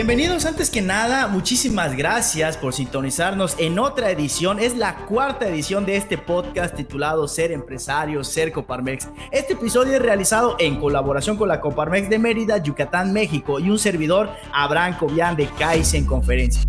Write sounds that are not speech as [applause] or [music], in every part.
Bienvenidos antes que nada, muchísimas gracias por sintonizarnos en otra edición. Es la cuarta edición de este podcast titulado Ser Empresario, Ser Coparmex. Este episodio es realizado en colaboración con la Coparmex de Mérida, Yucatán, México y un servidor, Abraham Cobian de Kaizen Conferencia.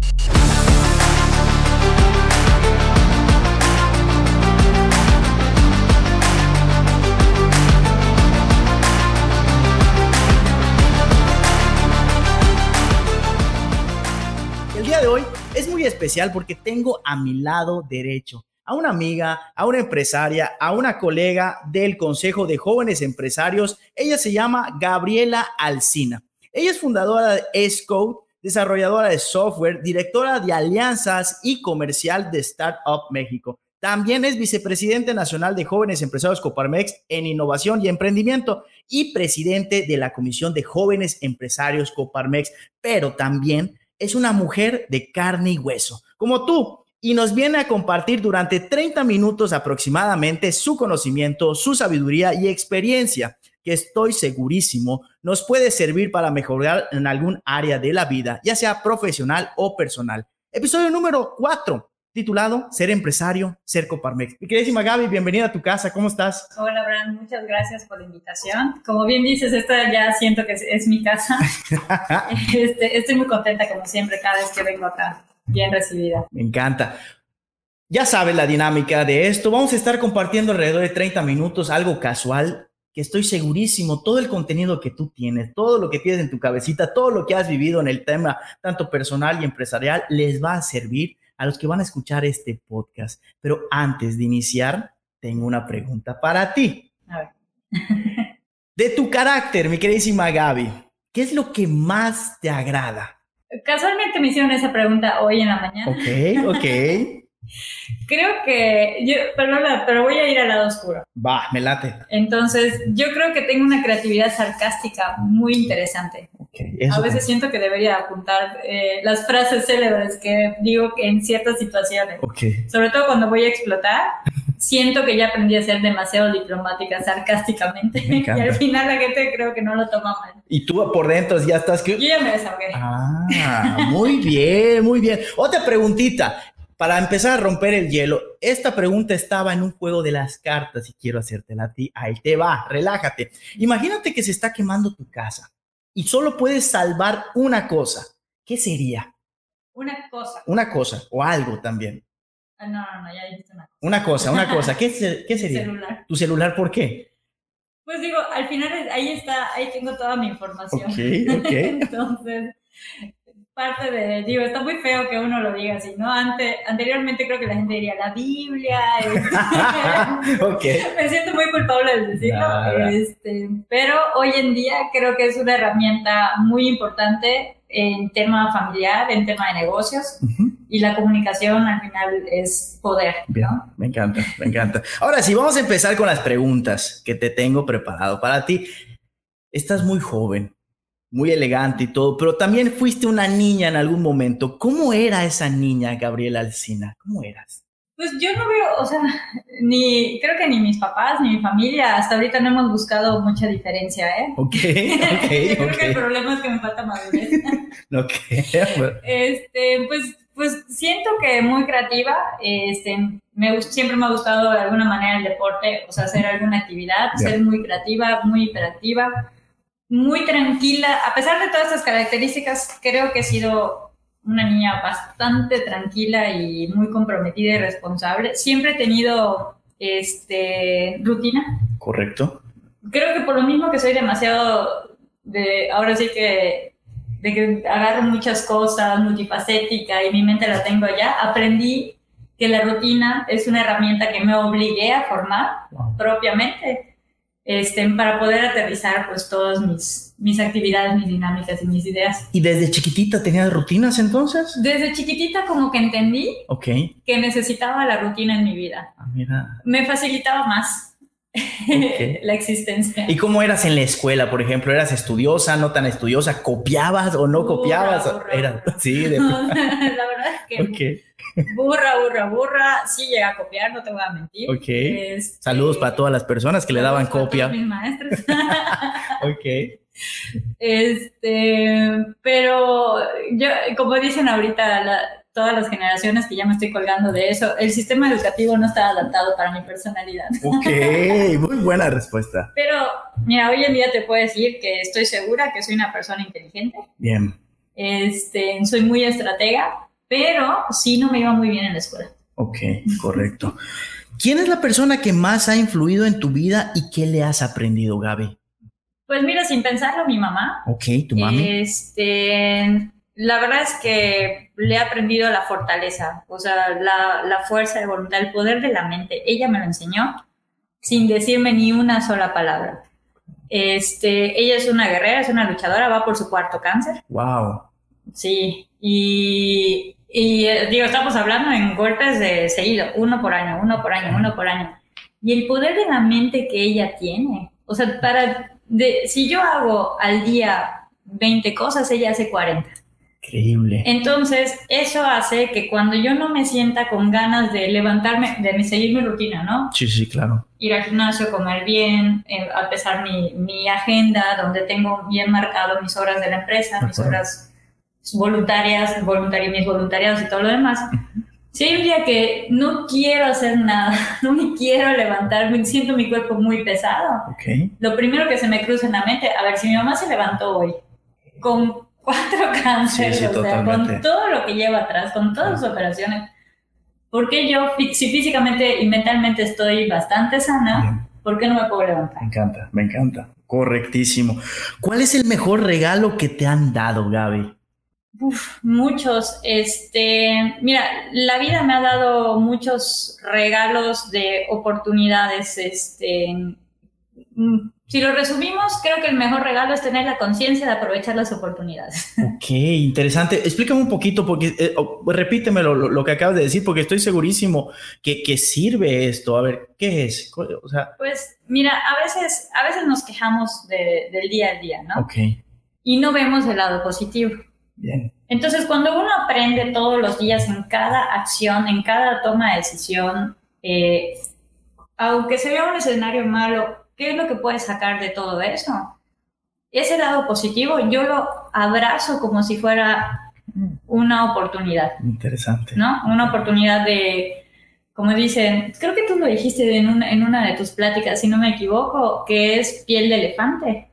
Especial porque tengo a mi lado derecho a una amiga, a una empresaria, a una colega del Consejo de Jóvenes Empresarios. Ella se llama Gabriela Alcina. Ella es fundadora de S-Code, desarrolladora de software, directora de alianzas y comercial de Startup México. También es vicepresidente nacional de Jóvenes Empresarios Coparmex en innovación y emprendimiento y presidente de la Comisión de Jóvenes Empresarios Coparmex, pero también es una mujer de carne y hueso, como tú, y nos viene a compartir durante 30 minutos aproximadamente su conocimiento, su sabiduría y experiencia, que estoy segurísimo nos puede servir para mejorar en algún área de la vida, ya sea profesional o personal. Episodio número 4 titulado Ser empresario, ser Coparmex. Mi queridísima Gaby, bienvenida a tu casa, ¿cómo estás? Hola, Bran, muchas gracias por la invitación. Como bien dices, esta ya siento que es, mi casa. [laughs] Este, estoy muy contenta, como siempre, cada vez que vengo acá, bien recibida. Me encanta. Ya sabes la dinámica de esto. Vamos a estar compartiendo alrededor de 30 minutos, algo casual, que estoy segurísimo, todo el contenido que tú tienes, todo lo que tienes en tu cabecita, todo lo que has vivido en el tema, tanto personal y empresarial, les va a servir a los que van a escuchar este podcast. Pero antes de iniciar, tengo una pregunta para ti. A ver. [laughs] de tu carácter, mi queridísima Gaby, ¿qué es lo que más te agrada? Casualmente me hicieron esa pregunta hoy en la mañana. Ok, [laughs] ok. Creo que yo, perdona, pero voy a ir al lado oscuro. Va, me late. Entonces, yo creo que tengo una creatividad sarcástica muy interesante. A veces siento que debería apuntar eh, las frases célebres que digo en ciertas situaciones. Sobre todo cuando voy a explotar, siento que ya aprendí a ser demasiado diplomática sarcásticamente. [laughs] y al final la gente creo que no lo toma mal. Y tú por dentro ya estás que... Yo ya me desahogué. Ah, muy bien, muy bien. Otra preguntita. Para empezar a romper el hielo, esta pregunta estaba en un juego de las cartas y quiero hacértela a ti. Ahí te va, relájate. Imagínate que se está quemando tu casa y solo puedes salvar una cosa. ¿Qué sería? Una cosa. Una cosa o algo también. Ah, no, no, no, ya dijiste una cosa. Una cosa, una cosa. ¿Qué, qué [laughs] sería? Celular. ¿Tu celular por qué? Pues digo, al final ahí está, ahí tengo toda mi información. Ok, ok. [laughs] Entonces, parte de, digo, está muy feo que uno lo diga así, ¿no? Ante, anteriormente creo que la gente diría la Biblia. [laughs] [laughs] Me siento muy culpable de decirlo, este, pero hoy en día creo que es una herramienta muy importante en tema familiar, en tema de negocios. Y la comunicación al final es poder. me encanta, me encanta. Ahora sí, vamos a empezar con las preguntas que te tengo preparado para ti. Estás muy joven, muy elegante y todo, pero también fuiste una niña en algún momento. ¿Cómo era esa niña, Gabriela Alcina? ¿Cómo eras? Pues yo no veo, o sea, ni, creo que ni mis papás ni mi familia hasta ahorita no hemos buscado mucha diferencia, ¿eh? Ok, [laughs] ok. creo que el problema es que me falta madurez. [laughs] ok. este, pues, pues siento que muy creativa, este, me, siempre me ha gustado de alguna manera el deporte, o sea, hacer alguna actividad, ser muy creativa, muy hiperactiva muy tranquila. A pesar de todas estas características, creo que he sido una niña bastante tranquila y muy comprometida y responsable. Siempre he tenido este, rutina. Correcto. Creo que por lo mismo que soy demasiado de, ahora sí que, de que agarro muchas cosas, multifacética y mi mente la tengo allá, aprendí que la rutina es una herramienta que me obligué a formar propiamente este, para poder aterrizar pues todas mis, mis actividades, mis dinámicas y mis ideas. ¿Y desde chiquitita tenías rutinas entonces? Desde chiquitita como que entendí okay. que necesitaba la rutina en mi vida. Ah, mira. Me facilitaba más [laughs] la existencia. ¿Y cómo eras en la escuela, por ejemplo? ¿Eras estudiosa, no tan estudiosa? ¿Copiabas o no copiabas? Era, [laughs] sí, de... [laughs] la verdad es que... Okay burra, burra, burra. Sí llega a copiar, no te voy a mentir. Ok. Saludos para todas las personas que le daban copia. mis maestros. ok. Este, pero yo, como dicen ahorita todas las generaciones que ya me estoy colgando de eso, el sistema educativo no está adaptado para mi personalidad. Ok, muy buena respuesta. Pero, mira, hoy en día te puedo decir que estoy segura que soy una persona inteligente. Bien. Este, soy muy estratega, pero sí no me iba muy bien en la escuela. Ok, correcto. ¿Quién es la persona que más ha influido en tu vida y qué le has aprendido, Gaby? Pues mira, sin pensarlo, mi mamá. Ok, tu mami. Este, la verdad es que le he aprendido la fortaleza, o sea, la, la fuerza de voluntad, el poder de la mente. Ella me lo enseñó sin decirme ni una sola palabra. Este, ella es una guerrera, es una luchadora, va por su cuarto cáncer. Wow. Sí, y y eh, digo, estamos hablando en golpes de seguido, uno por año, uno por año, uno por año. Y el poder de la mente que ella tiene, o sea, para, de, si yo hago al día 20 cosas, ella hace 40. Increíble. Entonces, eso hace que cuando yo no me sienta con ganas de levantarme, de seguir mi rutina, ¿no? Sí, sí, claro. Ir al gimnasio, comer bien, eh, a pesar mi, mi agenda, donde tengo bien marcado mis horas de la empresa, mis horas voluntarias, voluntarios, mis voluntariados y todo lo demás. Si hay un día que no quiero hacer nada, [laughs] no me quiero levantar, me siento mi cuerpo muy pesado, lo primero que se me cruza en la mente, a ver, si mi mamá se levantó hoy con cuatro [laughs] cánceres, o sea, con todo lo que lleva atrás, con todas sus operaciones, porque yo, si físicamente y mentalmente estoy bastante sana, ¿por qué no me puedo levantar? Me encanta, me encanta. Correctísimo. ¿Cuál es el mejor regalo que te han dado, Gaby? muchos. Este, mira, la vida me ha dado muchos regalos de oportunidades. Este, mm, si lo resumimos, creo que el mejor regalo es tener la conciencia de aprovechar las oportunidades. [laughs] Ok, interesante. Explícame un poquito, porque eh, repíteme lo, que acabas de decir, porque estoy segurísimo que, que sirve esto. A ver, ¿qué es? O sea, pues mira, a veces, a veces nos quejamos del día a día, ¿no? Ok. Y no vemos el lado positivo. Entonces, cuando uno aprende todos los días en cada acción, en cada toma de decisión, eh, aunque se vea un escenario malo, ¿qué es lo que puedes sacar de todo eso? Ese lado positivo yo lo abrazo como si fuera una oportunidad. Interesante. ¿No? Una oportunidad de, como dicen, creo que tú lo dijiste en una, en una de tus pláticas, si no me equivoco, que es piel de elefante.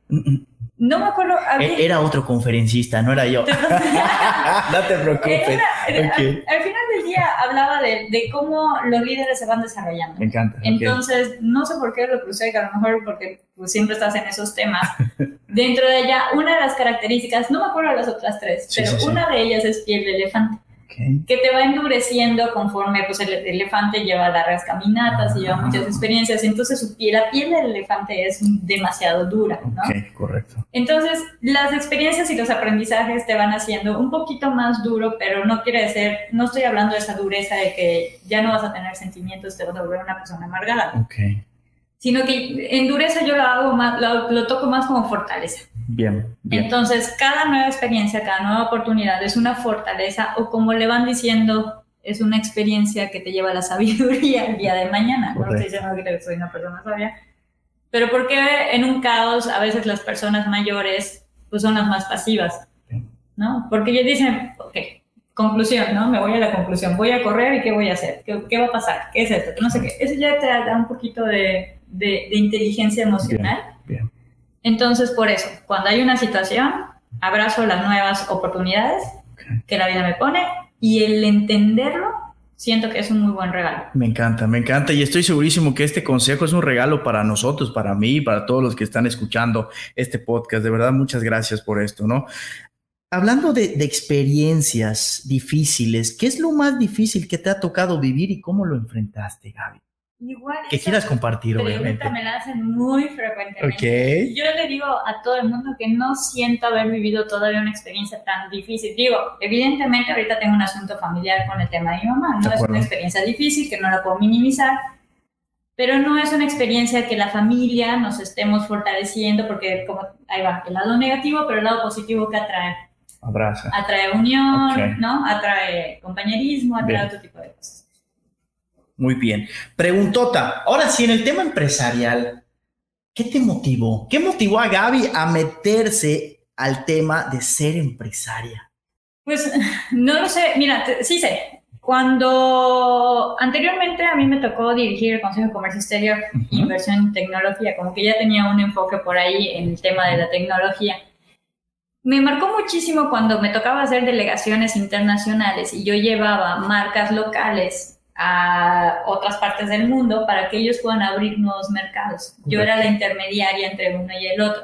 No me acuerdo. E-, era otro conferencista, no era yo. [laughs] no te preocupes. [laughs] al, final día hablaba de, cómo los líderes se van desarrollando. Me encanta. Entonces, no sé por qué lo crucé, que a lo mejor porque pues, siempre estás en esos temas. [laughs] Dentro de ella, una de las características, no me acuerdo de las otras tres, pero una de ellas es piel de elefante que te va endureciendo conforme pues el, elefante lleva largas caminatas y lleva muchas experiencias, entonces su piel, la piel del elefante es demasiado dura, ¿no? Ok, correcto. Entonces las experiencias y los aprendizajes te van haciendo un poquito más duro, pero no quiere decir, no estoy hablando de esa dureza de que ya no vas a tener sentimientos, te vas a volver una persona amargada. Ok sino que en dureza yo lo hago más, lo, toco más como fortaleza. Bien, bien. Entonces, cada nueva experiencia, cada nueva oportunidad es una fortaleza o como le van diciendo, es una experiencia que te lleva a la sabiduría el día de mañana. No estoy diciendo que soy una persona sabia, pero porque en un caos a veces las personas mayores pues son las más pasivas, ¿no? Porque ellos dicen, ok, conclusión, ¿no? Me voy a la conclusión, voy a correr y ¿qué voy a hacer? ¿Qué, qué va a pasar? ¿Qué es esto? No sé qué. Eso ya te da un poquito de de, inteligencia emocional. Entonces, por eso, cuando hay una situación, abrazo las nuevas oportunidades que la vida me pone y el entenderlo, siento que es un muy buen regalo. Me encanta, me encanta y estoy segurísimo que este consejo es un regalo para nosotros, para mí, y para todos los que están escuchando este podcast. De verdad, muchas gracias por esto, ¿no? Hablando de, de experiencias difíciles, ¿qué es lo más difícil que te ha tocado vivir y cómo lo enfrentaste, Gaby? Igual. Que quieras compartir, obviamente. me la hacen muy frecuentemente. Yo le digo a todo el mundo que no siento haber vivido todavía una experiencia tan difícil. Digo, evidentemente ahorita tengo un asunto familiar con el tema de mi mamá. No es una experiencia difícil que no la puedo minimizar. Pero no es una experiencia que la familia nos estemos fortaleciendo porque, como ahí va, el lado negativo, pero el lado positivo que atrae. Abraza. Atrae unión, ¿no? Atrae compañerismo, atrae otro tipo de cosas. Muy bien. Preguntota, ahora sí, en el tema empresarial, ¿Qué te motivó? ¿Qué motivó a Gaby a meterse al tema de ser empresaria? Pues [laughs] no lo sé, mira, sí sé. Cuando anteriormente a mí me tocó dirigir el Consejo de Comercio Exterior, Inversión en Tecnología, como que ya tenía un enfoque por ahí en el tema de la tecnología. Me marcó muchísimo cuando me tocaba hacer delegaciones internacionales y yo llevaba marcas locales a otras partes del mundo para que ellos puedan abrir nuevos mercados. Yo era la intermediaria entre uno y el otro.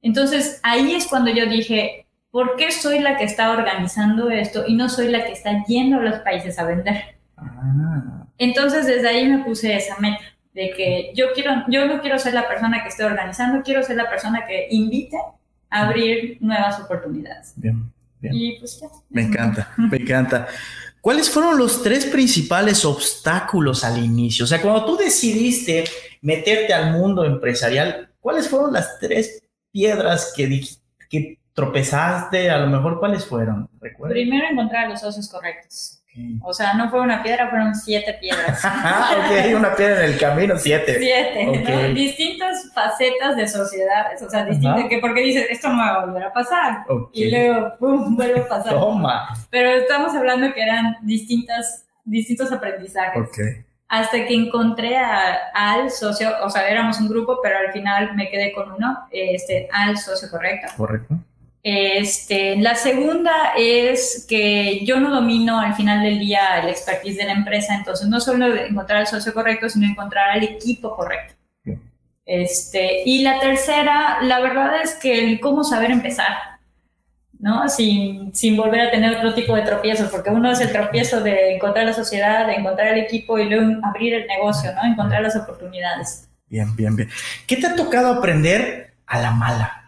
Entonces ahí es cuando yo dije, ¿por qué soy la que está organizando esto y no soy la que está yendo a los países a vender? Ah. Entonces desde ahí me puse esa meta de que yo quiero, yo no quiero ser la persona que esté organizando, quiero ser la persona que invite a abrir nuevas oportunidades. Bien, bien. Y pues ya. Me encanta, me encanta. ¿Cuáles fueron los tres principales obstáculos al inicio? O sea, cuando tú decidiste meterte al mundo empresarial, ¿cuáles fueron las tres piedras que, que tropezaste? A lo mejor, ¿cuáles fueron? Primero, encontrar los socios correctos. O sea, no fue una piedra, fueron siete piedras. [laughs] ok, una piedra en el camino, siete. Siete, Distintas facetas de sociedades, o sea, distintas, que porque dices, esto no va a volver a pasar. Y luego, pum, vuelve a pasar. Toma. Pero estamos hablando que eran distintas, distintos aprendizajes. Ok. Hasta que encontré al socio, o sea, éramos un grupo, pero al final me quedé con uno, este, al socio correcto. Correcto este, la segunda es que yo no domino al final del día el expertise de la empresa, entonces no solo encontrar el socio correcto, sino encontrar al equipo correcto. Este, y la tercera, la verdad es que el cómo saber empezar, ¿no? Sin, sin volver a tener otro tipo de tropiezos, porque uno es el tropiezo de encontrar la sociedad, de encontrar el equipo y luego abrir el negocio, ¿no? Encontrar las oportunidades. Bien, bien, bien. ¿Qué te ha tocado aprender a la mala?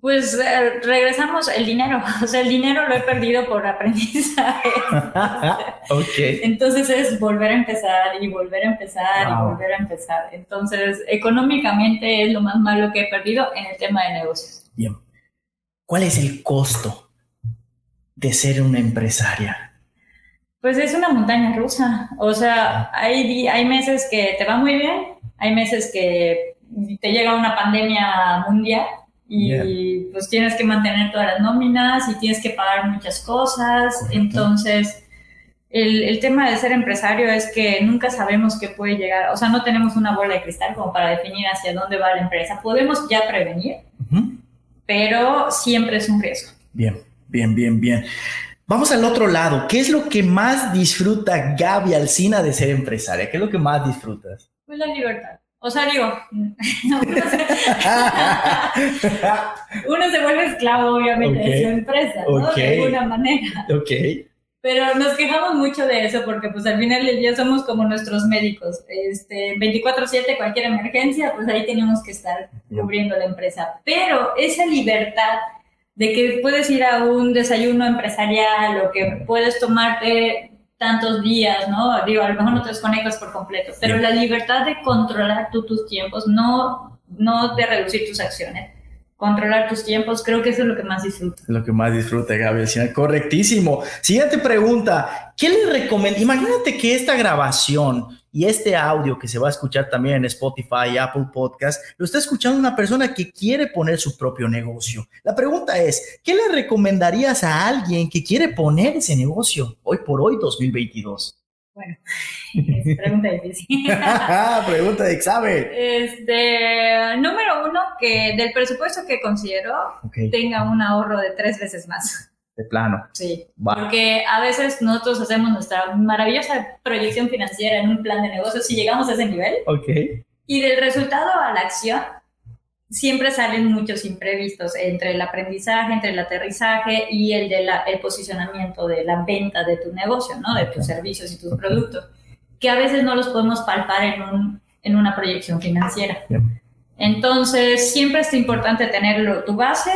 Pues eh, regresamos el dinero, [laughs] o sea, el dinero lo he perdido por aprendizaje. [laughs] ok. Entonces es volver a empezar y volver a empezar y volver a empezar. Entonces, económicamente es lo más malo que he perdido en el tema de negocios. Bien. ¿Cuál es el costo de ser una empresaria? Pues es una montaña rusa. O sea, hay, hay meses que te va muy bien, hay meses que te llega una pandemia mundial y pues tienes que mantener todas las nóminas y tienes que pagar muchas cosas. Entonces, el, el, tema de ser empresario es que nunca sabemos qué puede llegar, o sea, no tenemos una bola de cristal como para definir hacia dónde va la empresa. Podemos ya prevenir, pero siempre es un riesgo. Bien, bien, bien, bien. Vamos al otro lado. ¿Qué es lo que más disfruta Gaby Alcina de ser empresaria? ¿Qué es lo que más disfrutas? Pues la libertad. O sea, digo, uno se, vuelve esclavo, obviamente, de su empresa, ¿no? De alguna manera. Ok. Pero nos quejamos mucho de eso porque, pues, al final del día somos como nuestros médicos. Este, 24-7, cualquier emergencia, pues ahí tenemos que estar cubriendo la empresa. Pero esa libertad de que puedes ir a un desayuno empresarial o que puedes tomarte tantos días, ¿no? Digo, a lo mejor no te desconectas por completo, pero la libertad de controlar tú tus tiempos, no, no de reducir tus acciones, controlar tus tiempos, creo que eso es lo que más disfruta. Lo que más disfruta, Gabriel. Correctísimo. Siguiente pregunta. ¿Qué le recomienda? Imagínate que esta grabación y este audio que se va a escuchar también en Spotify, Apple Podcast, lo está escuchando una persona que quiere poner su propio negocio. La pregunta es, ¿qué le recomendarías a alguien que quiere poner ese negocio hoy por hoy, 2022? Bueno, pregunta difícil. [laughs] pregunta de examen. Este, número uno, que del presupuesto que considero tenga un ahorro de tres veces más. De plano. Sí. Porque a veces nosotros hacemos nuestra maravillosa proyección financiera en un plan de negocios y llegamos a ese nivel. Ok. Y del resultado a la acción, siempre salen muchos imprevistos entre el aprendizaje, entre el aterrizaje y el de el posicionamiento de la venta de tu negocio, ¿no? De tus servicios y tus productos, que a veces no los podemos palpar en, un, en una proyección financiera. Entonces, siempre es importante tener tu base,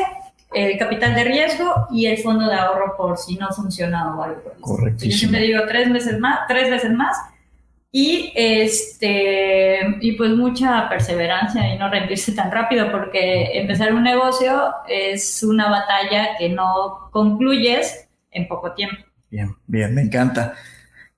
el capital de riesgo y el fondo de ahorro por si no funciona o algo. Correcto. Yo siempre digo tres veces más, tres veces más y este y pues mucha perseverancia y no rendirse tan rápido porque empezar un negocio es una batalla que no concluyes en poco tiempo. Bien, bien, me encanta.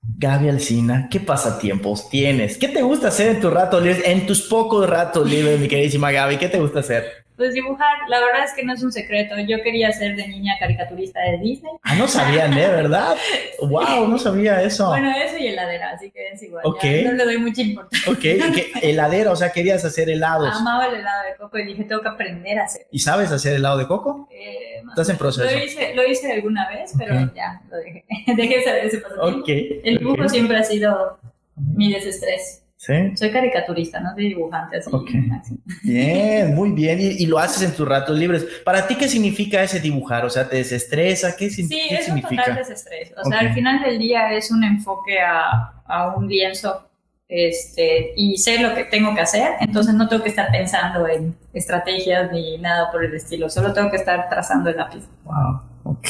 Gaby Alcina, ¿qué pasatiempos tienes? ¿Qué te gusta hacer en tus ratos libres, en tus pocos ratos libres, mi queridísima Gaby? ¿Qué te gusta hacer? Pues dibujar, la verdad es que no es un secreto. Yo quería ser de niña caricaturista de Disney. Ah, no sabían, ¿eh? ¿Verdad? [laughs] ¡Wow! No sabía eso. Bueno, eso y heladera, así que es igual. Ok. no le doy mucha importancia. Ok, ¿Qué, [laughs] heladera, o sea, querías hacer helados. Amaba el helado de coco y dije, tengo que aprender a hacer. ¿Y sabes hacer helado de coco? Eh, Estás en proceso. Lo hice, lo hice alguna vez, pero ya, lo dejé. [laughs] dejé ese pasatiempo. Ok. El dibujo siempre ha sido mi desestrés. Soy caricaturista, no soy dibujante así. Bien, muy bien. Y, lo haces en tus ratos libres. ¿Para ti qué significa ese dibujar? O sea, ¿te desestresa? ¿Qué, sí, es un total desestrés. O sea, al final del día es un enfoque a, a un lienzo este, y sé lo que tengo que hacer, entonces no tengo que estar pensando en estrategias ni nada por el estilo, solo tengo que estar trazando el lápiz. Wow, ok.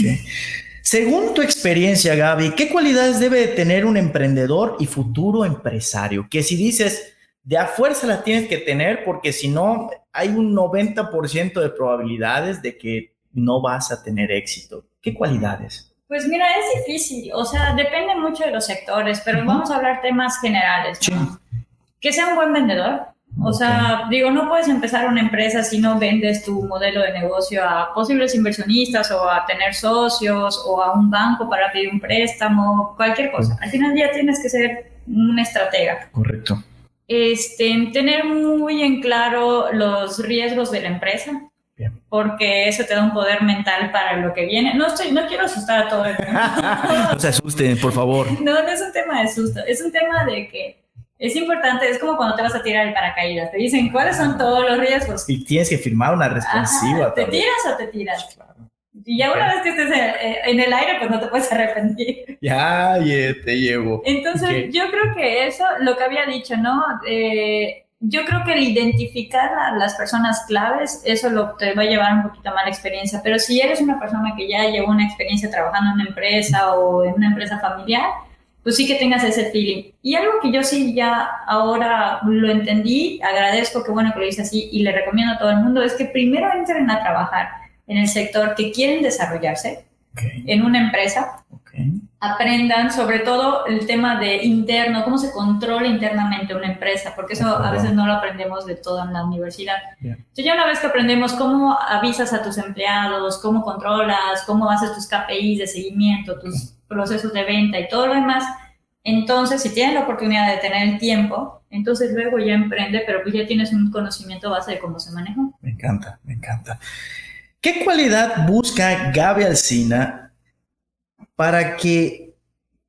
Según tu experiencia, Gaby, ¿qué cualidades debe tener un emprendedor y futuro empresario? Que si dices, de a fuerza las tienes que tener porque si no, hay un 90% de probabilidades de que no vas a tener éxito. ¿Qué cualidades? Pues mira, es difícil, o sea, depende mucho de los sectores, pero vamos a hablar temas generales. Que sea un buen vendedor, o sea, digo, no puedes empezar una empresa si no vendes tu modelo de negocio a posibles inversionistas o a tener socios o a un banco para pedir un préstamo, cualquier cosa. Al final ya tienes que ser un estratega. Correcto. Este, tener muy en claro los riesgos de la empresa. Bien. Porque eso te da un poder mental para lo que viene. No estoy, no quiero asustar a todo el mundo. [laughs] no se asusten, por favor. [laughs] No, no es un tema de susto, es un tema de que es importante, es como cuando te vas a tirar el paracaídas. Te dicen cuáles son todos los riesgos. Y tienes que firmar una responsiva. ¿Te tiras o te tiras? Claro. Y ya una vez que estés en, el aire, pues no te puedes [laughs] arrepentir. Ya, te llevo. Entonces, yo creo que eso, lo que había dicho, ¿no? Eh, yo creo que el identificar a las personas claves, eso lo, te va a llevar un poquito más la experiencia. Pero si eres una persona que ya llevó una experiencia trabajando en una empresa o en una empresa familiar, pues sí que tengas ese feeling. Y algo que yo sí ya ahora lo entendí, agradezco que bueno que lo hice así y le recomiendo a todo el mundo, es que primero entren a trabajar en el sector que quieren desarrollarse en una empresa. Aprendan sobre todo el tema de interno, cómo se controla internamente una empresa, porque eso a veces no lo aprendemos de todo en la universidad. Entonces ya una vez que aprendemos cómo avisas a tus empleados, cómo controlas, cómo haces tus KPIs de seguimiento, tus procesos de venta y todo lo demás, entonces si tienes la oportunidad de tener el tiempo, entonces luego ya emprende, pero pues ya tienes un conocimiento base de cómo se maneja. Me encanta, me encanta. ¿Qué cualidad busca Gaby Alcina para que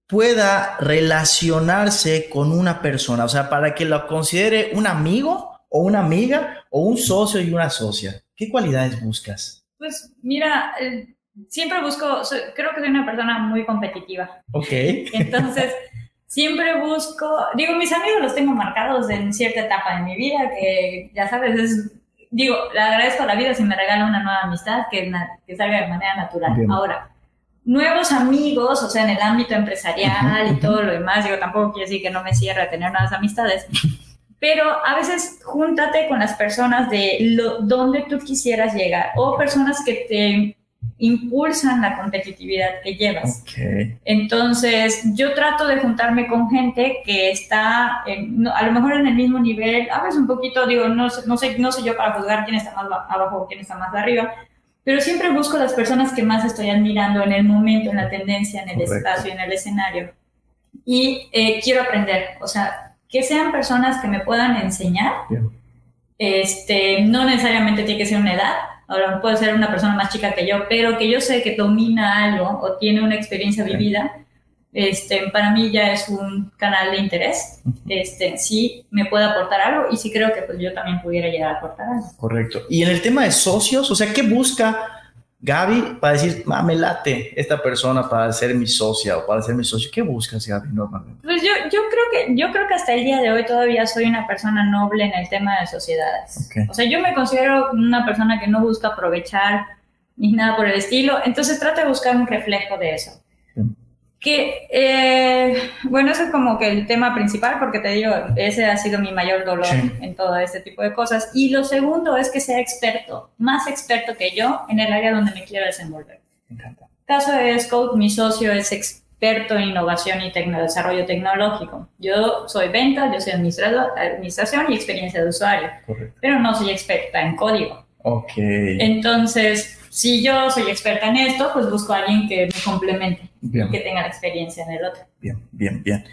pueda relacionarse con una persona? O sea, para que lo considere un amigo o una amiga o un socio y una socia. ¿Qué cualidades buscas? Pues mira, siempre busco, creo que soy una persona muy competitiva. Ok. [laughs] Entonces, siempre busco, digo, mis amigos los tengo marcados en cierta etapa de mi vida, que ya sabes, es, digo, le agradezco a la vida si me regala una nueva amistad que, que salga de manera natural. Ahora, nuevos amigos, o sea, en el ámbito empresarial y todo lo demás, digo, tampoco quiero decir que no me cierre a tener nuevas amistades. Pero a veces júntate con las personas de lo, donde tú quisieras llegar o personas que te impulsan la competitividad que llevas. Entonces, yo trato de juntarme con gente que está a lo mejor en el mismo nivel, a veces un poquito, digo, no, no, sé, no sé yo para juzgar quién está más abajo o quién está más arriba, pero siempre busco las personas que más estoy admirando en el momento, en la tendencia, en el espacio, en el escenario. Y eh, quiero aprender, o sea, que sean personas que me puedan enseñar. Este, no necesariamente tiene que ser una edad, ahora puede ser una persona más chica que yo, pero que yo sé que domina algo o tiene una experiencia vivida, este, para mí ya es un canal de interés. Este, sí me puede aportar algo y sí creo que pues, yo también pudiera llegar a aportar algo. Correcto. Y en el tema de socios, o sea, ¿qué busca Gaby para decir, me late esta persona para ser mi socia o para ser mi socio? ¿Qué buscas, Gaby, normalmente? Pues yo, yo, creo que, yo creo que hasta el día de hoy todavía soy una persona noble en el tema de sociedades. O sea, yo me considero una persona que no busca aprovechar ni nada por el estilo, entonces trata de buscar un reflejo de eso que, eh, bueno, eso es como que el tema principal, porque te digo, ese ha sido mi mayor dolor en todo este tipo de cosas. Y lo segundo es que sea experto, más experto que yo en el área donde me quiero desenvolver. Me encanta. Caso de Scout, mi socio es experto en innovación y desarrollo tecnológico. Yo soy venta, yo soy administración y experiencia de usuario, pero no soy experta en código. Ok. Entonces, si yo soy experta en esto, pues busco a alguien que me complemente y que tenga la experiencia en el otro. Bien, bien, bien.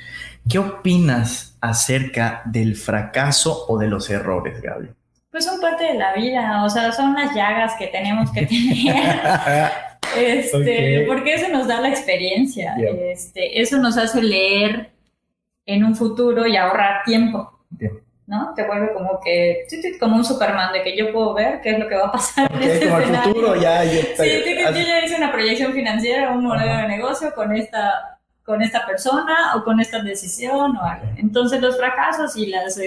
¿Qué opinas acerca del fracaso o de los errores, Gaby? Pues son parte de la vida, o sea, son unas llagas que tenemos que tener. [laughs] este, Porque eso nos da la experiencia, este, eso nos hace leer en un futuro y ahorrar tiempo. ¿No? Te vuelve como que, como un Superman, de que yo puedo ver qué es lo que va a pasar en este como el futuro ya. Yo, sí, yo ya hice una proyección financiera, un modelo de negocio con esta, con esta persona o con esta decisión o algo. Entonces los fracasos y las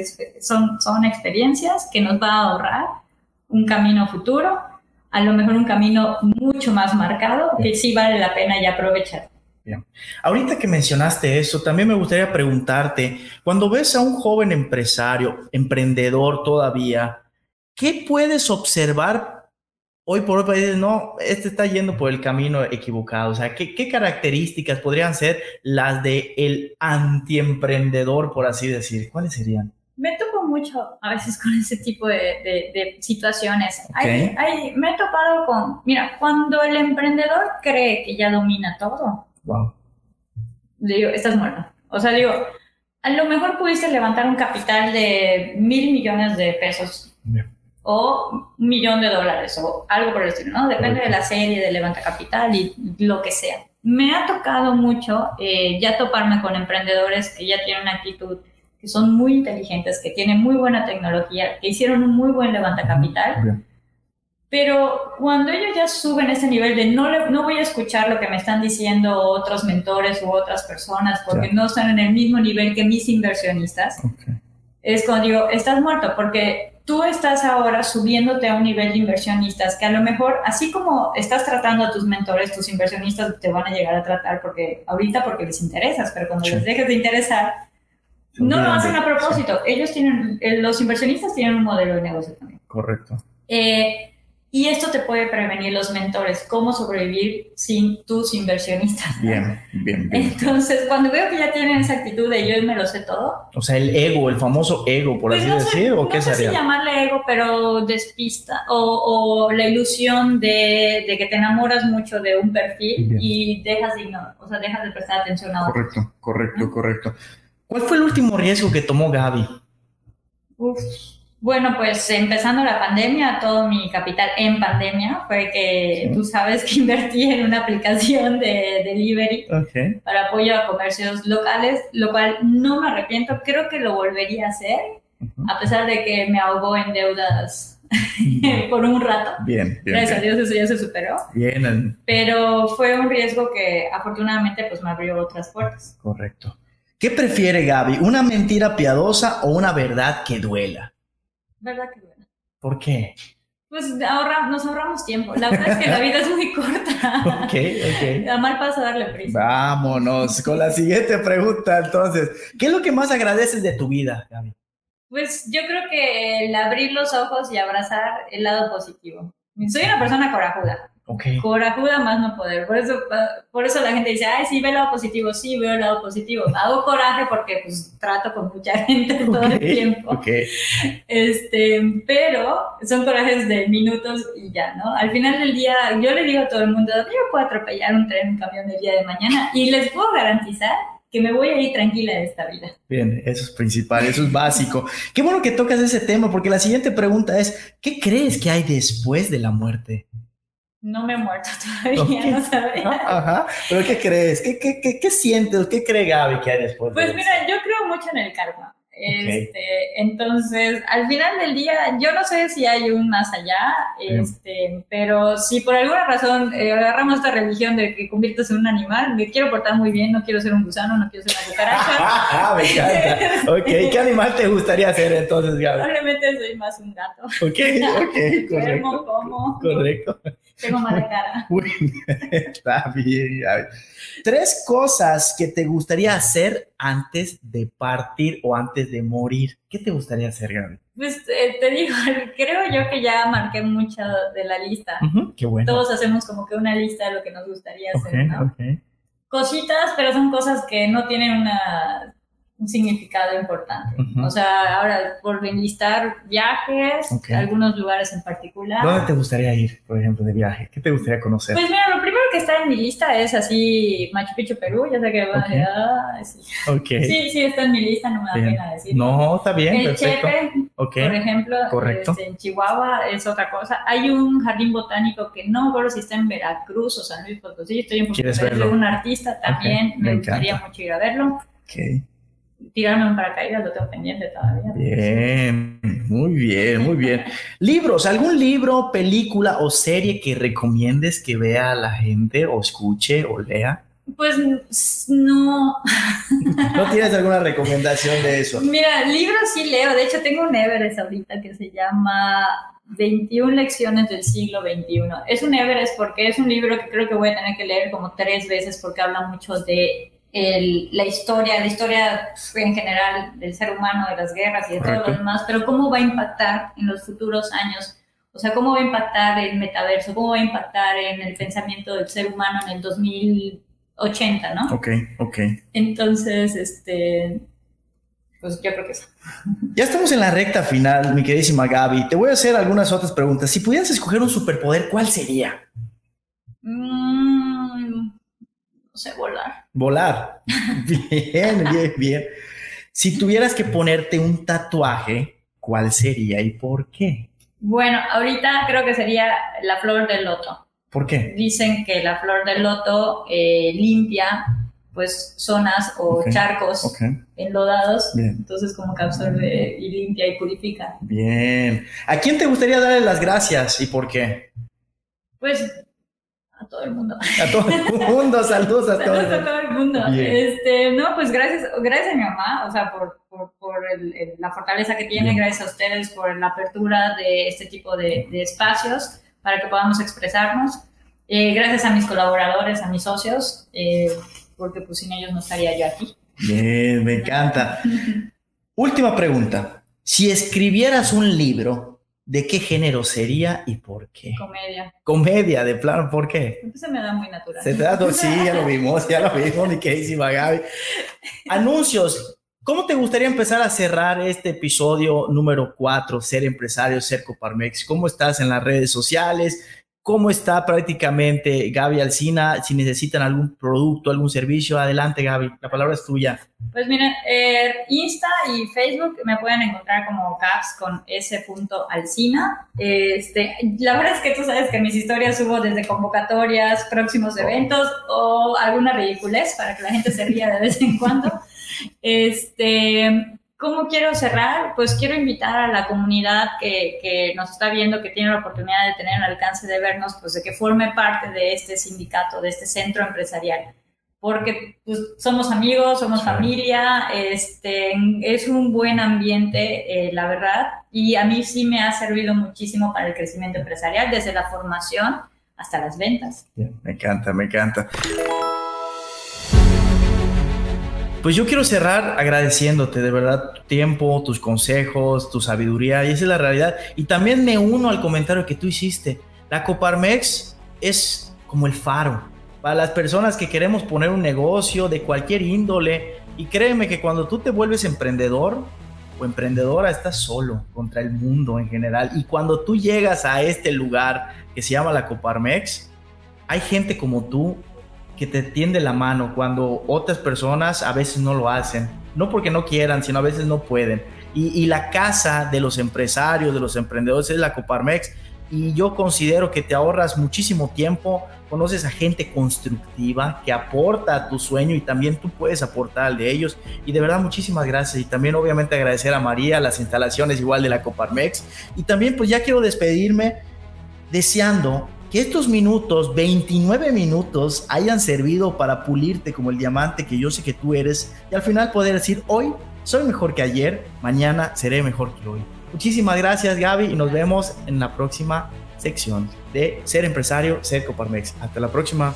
son, son experiencias que nos va a ahorrar un camino futuro, a lo mejor un camino mucho más marcado que sí vale la pena ya aprovechar. Ahorita que mencionaste eso, también me gustaría preguntarte, cuando ves a un joven empresario, emprendedor todavía, ¿qué puedes observar hoy por hoy para decir, no, este está yendo por el camino equivocado? O sea, ¿qué, características podrían ser las de el antiemprendedor, por así decir? ¿Cuáles serían? Me topo mucho a veces con ese tipo de, situaciones. me he topado con, mira, cuando el emprendedor cree que ya domina todo, Wow. digo, estás muerto. O sea, digo, a lo mejor pudiste levantar un capital de mil millones de pesos. O un millón de dólares o algo por el estilo, ¿no? Depende de la serie de levanta capital y lo que sea. Me ha tocado mucho eh, ya toparme con emprendedores que ya tienen una actitud, que son muy inteligentes, que tienen muy buena tecnología, que hicieron un muy buen levanta capital. Pero cuando ellos ya suben ese nivel de no, no voy a escuchar lo que me están diciendo otros mentores u otras personas porque no están en el mismo nivel que mis inversionistas, es cuando digo, estás muerto porque tú estás ahora subiéndote a un nivel de inversionistas que a lo mejor, así como estás tratando a tus mentores, tus inversionistas te van a llegar a tratar porque ahorita porque les interesas, pero cuando les dejes de interesar, no lo hacen a propósito. Ellos tienen, los inversionistas tienen un modelo de negocio también. Correcto. Eh, y esto te puede prevenir los mentores, cómo sobrevivir sin tus inversionistas. Bien, bien, bien. Entonces, cuando veo que ya tienen esa actitud de yo me lo sé todo. O sea, el ego, el famoso ego, por pues así decir, ¿o qué no sé si llamarle ego, pero despista, o, la ilusión de, que te enamoras mucho de un perfil y dejas de, o sea, dejas de prestar atención a otro. Correcto, correcto, correcto. ¿Cuál fue el último riesgo que tomó Gaby? Uf bueno, pues empezando la pandemia, todo mi capital en pandemia fue que tú sabes que [laughs] invertí en una aplicación de delivery para apoyo a comercios locales, lo cual no me arrepiento, creo que lo volvería a hacer, a pesar de que me ahogó en deudas [laughs] por un rato. Bien, bien. Gracias a Dios eso ya se superó. Bien. Pero fue un riesgo que afortunadamente pues me abrió otras puertas. Correcto. ¿Qué prefiere Gaby? ¿Una mentira piadosa o una verdad que duela? ¿Verdad que bueno? ¿Por qué? Pues ahorra, nos ahorramos tiempo. La verdad es que la vida es muy corta. [laughs] ok, ok. A mal paso darle prisa. Vámonos con la siguiente pregunta, entonces. ¿Qué es lo que más agradeces de tu vida, Gaby? Pues yo creo que el abrir los ojos y abrazar el lado positivo. Soy una persona corajuda. Okay. Corajuda más no poder. Por eso, por eso la gente dice, ay, sí, ve el lado positivo. Sí, veo el lado positivo. Hago coraje porque pues trato con mucha [laughs] gente todo el tiempo. Okay. Este, pero son corajes de minutos y ya, ¿no? Al final del día, yo le digo a todo el mundo, yo puedo atropellar un tren, un camión el día de mañana y les puedo garantizar que me voy a ir tranquila de esta vida. Bien, eso es principal, eso es básico. Qué bueno que tocas ese tema, porque la siguiente pregunta es, ¿qué crees que hay después de la muerte? No me he muerto [laughs] todavía, no sabía. Ajá, pero ¿qué crees? ¿Qué, qué, qué, qué sientes? ¿Qué cree Gaby que hay después? Pues mira, yo creo mucho en el karma. Este, entonces, al final del día, yo no sé si hay un más allá, este, pero si por alguna razón eh, agarramos esta religión de que conviertes en un animal, me quiero portar muy bien, no quiero ser un gusano, no quiero ser una cucaracha. [laughs] Ah, me encanta. [laughs] ok, ¿qué animal te gustaría ser entonces, Gaby? Probablemente soy más un gato. Ok, ok, correcto. como. Correcto. Tengo mala cara. [laughs] está bien. Tres cosas que te gustaría hacer antes de partir o antes de morir. ¿Qué te gustaría hacer, Gaby? Pues eh, te digo, [laughs] creo yo que ya marqué mucho de la lista. qué bueno. Todos hacemos como que una lista de lo que nos gustaría hacer, ¿no? cositas, pero son cosas que no tienen una un significado importante. O sea, ahora por enlistar viajes, algunos lugares en particular. ¿Dónde te gustaría ir, por ejemplo, de viaje? ¿Qué te gustaría conocer? Pues mira, lo primero que está en mi lista es así Machu Picchu, Perú. Ya sé que va a sí. sí, sí, está en mi lista, no me da pena decir. No, está bien, El perfecto. Chepe, por ejemplo, Correcto. Este, en Chihuahua es otra cosa. Hay un jardín botánico que no recuerdo si está en Veracruz o San Luis Potosí. Estoy en ¿Quieres verlo? un artista también. Me, Me gustaría mucho ir a verlo. Ok. Tirarme un paracaídas, lo tengo pendiente todavía. Bien, muy bien, muy bien. Libros, ¿algún libro, película o serie que recomiendes que vea la gente o escuche o lea? Pues no. ¿No tienes alguna recomendación de eso? Mira, libros sí leo. De hecho, tengo un Everest ahorita que se llama 21 lecciones del siglo XXI. Es un Everest porque es un libro que creo que voy a tener que leer como tres veces porque habla mucho de el, la historia, la historia en general del ser humano, de las guerras y de Correcto. todo lo demás, pero cómo va a impactar en los futuros años. O sea, cómo va a impactar el metaverso, cómo va a impactar en el pensamiento del ser humano en el 2080, ¿no? Ok, ok. Entonces, este, pues yo creo que eso. [laughs] Ya estamos en la recta final, mi queridísima Gaby. Te voy a hacer algunas otras preguntas. Si pudieras escoger un superpoder, ¿cuál sería? Mm, no sé, volar. Volar. [laughs] Bien, bien, bien. Si tuvieras que ponerte un tatuaje, ¿cuál sería y por qué? Bueno, ahorita creo que sería la flor del loto. ¿Por qué? Dicen que la flor del loto eh, limpia pues zonas o charcos enlodados, Bien. entonces como que absorbe y limpia y purifica. bien. ¿A quién te gustaría darle las gracias y por qué? Pues a todo el mundo. A todo el mundo, saludos a todos. [laughs] Saludos a todo el mundo. Bien. Este, no, pues gracias, gracias a mi mamá, o sea, por, por, por el- el- la fortaleza que tiene, Bien. gracias a ustedes por la apertura de este tipo de, de espacios para que podamos expresarnos. Eh, gracias a mis colaboradores, a mis socios, eh, porque pues sin ellos no estaría yo aquí. Bien, me encanta. [laughs] Última pregunta. Si escribieras un libro, ¿de qué género sería y por qué? Comedia. Comedia, de plano, ¿por qué? Pues se me da muy natural. Se te da todo- sí, ya lo [laughs] vimos, ya lo vimos, mi queridísima Gaby. Anuncios. ¿Cómo te gustaría empezar a cerrar este episodio número 4, Ser Empresario, Ser Coparmex? ¿Cómo estás en las redes sociales? ¿Cómo está prácticamente Gaby Alcina? Si necesitan algún producto, algún servicio, adelante Gaby, la palabra es tuya. Pues miren, eh, Insta y Facebook me pueden encontrar como caps con s alcina. Este, la verdad es que tú sabes que mis historias subo desde convocatorias, próximos eventos o alguna ridiculez para que la gente se ría de vez en cuando. [laughs] Este, ¿Cómo quiero cerrar? Pues quiero invitar a la comunidad que, que nos está viendo, que tiene la oportunidad de tener el alcance de vernos, pues de que forme parte de este sindicato, de este centro empresarial porque pues, somos amigos, somos familia, este, es un buen ambiente, eh, la verdad, y a mí sí me ha servido muchísimo para el crecimiento empresarial, desde la formación hasta las ventas. Me encanta, me encanta. Pues yo quiero cerrar agradeciéndote de verdad tu tiempo, tus consejos, tu sabiduría, y esa es la realidad. Y también me uno al comentario que tú hiciste. La Coparmex es como el faro para las personas que queremos poner un negocio de cualquier índole. Y créeme que cuando tú te vuelves emprendedor o emprendedora, estás solo contra el mundo en general. Y cuando tú llegas a este lugar que se llama la Coparmex, hay gente como tú que te tiende la mano cuando otras personas a veces no lo hacen. No porque no quieran, sino a veces no pueden. Y, la casa de los empresarios, de los emprendedores es la Coparmex. Y yo considero que te ahorras muchísimo tiempo, conoces a gente constructiva que aporta a tu sueño y también tú puedes aportar al de ellos. Y de verdad muchísimas gracias. Y también obviamente agradecer a María, las instalaciones igual de la Coparmex. Y también pues ya quiero despedirme deseando que estos minutos, 29 minutos, hayan servido para pulirte como el diamante que yo sé que tú eres y al final poder decir, hoy soy mejor que ayer, mañana seré mejor que hoy. Muchísimas gracias Gaby y nos vemos en la próxima sección de Ser Empresario, Ser Coparmex. Hasta la próxima.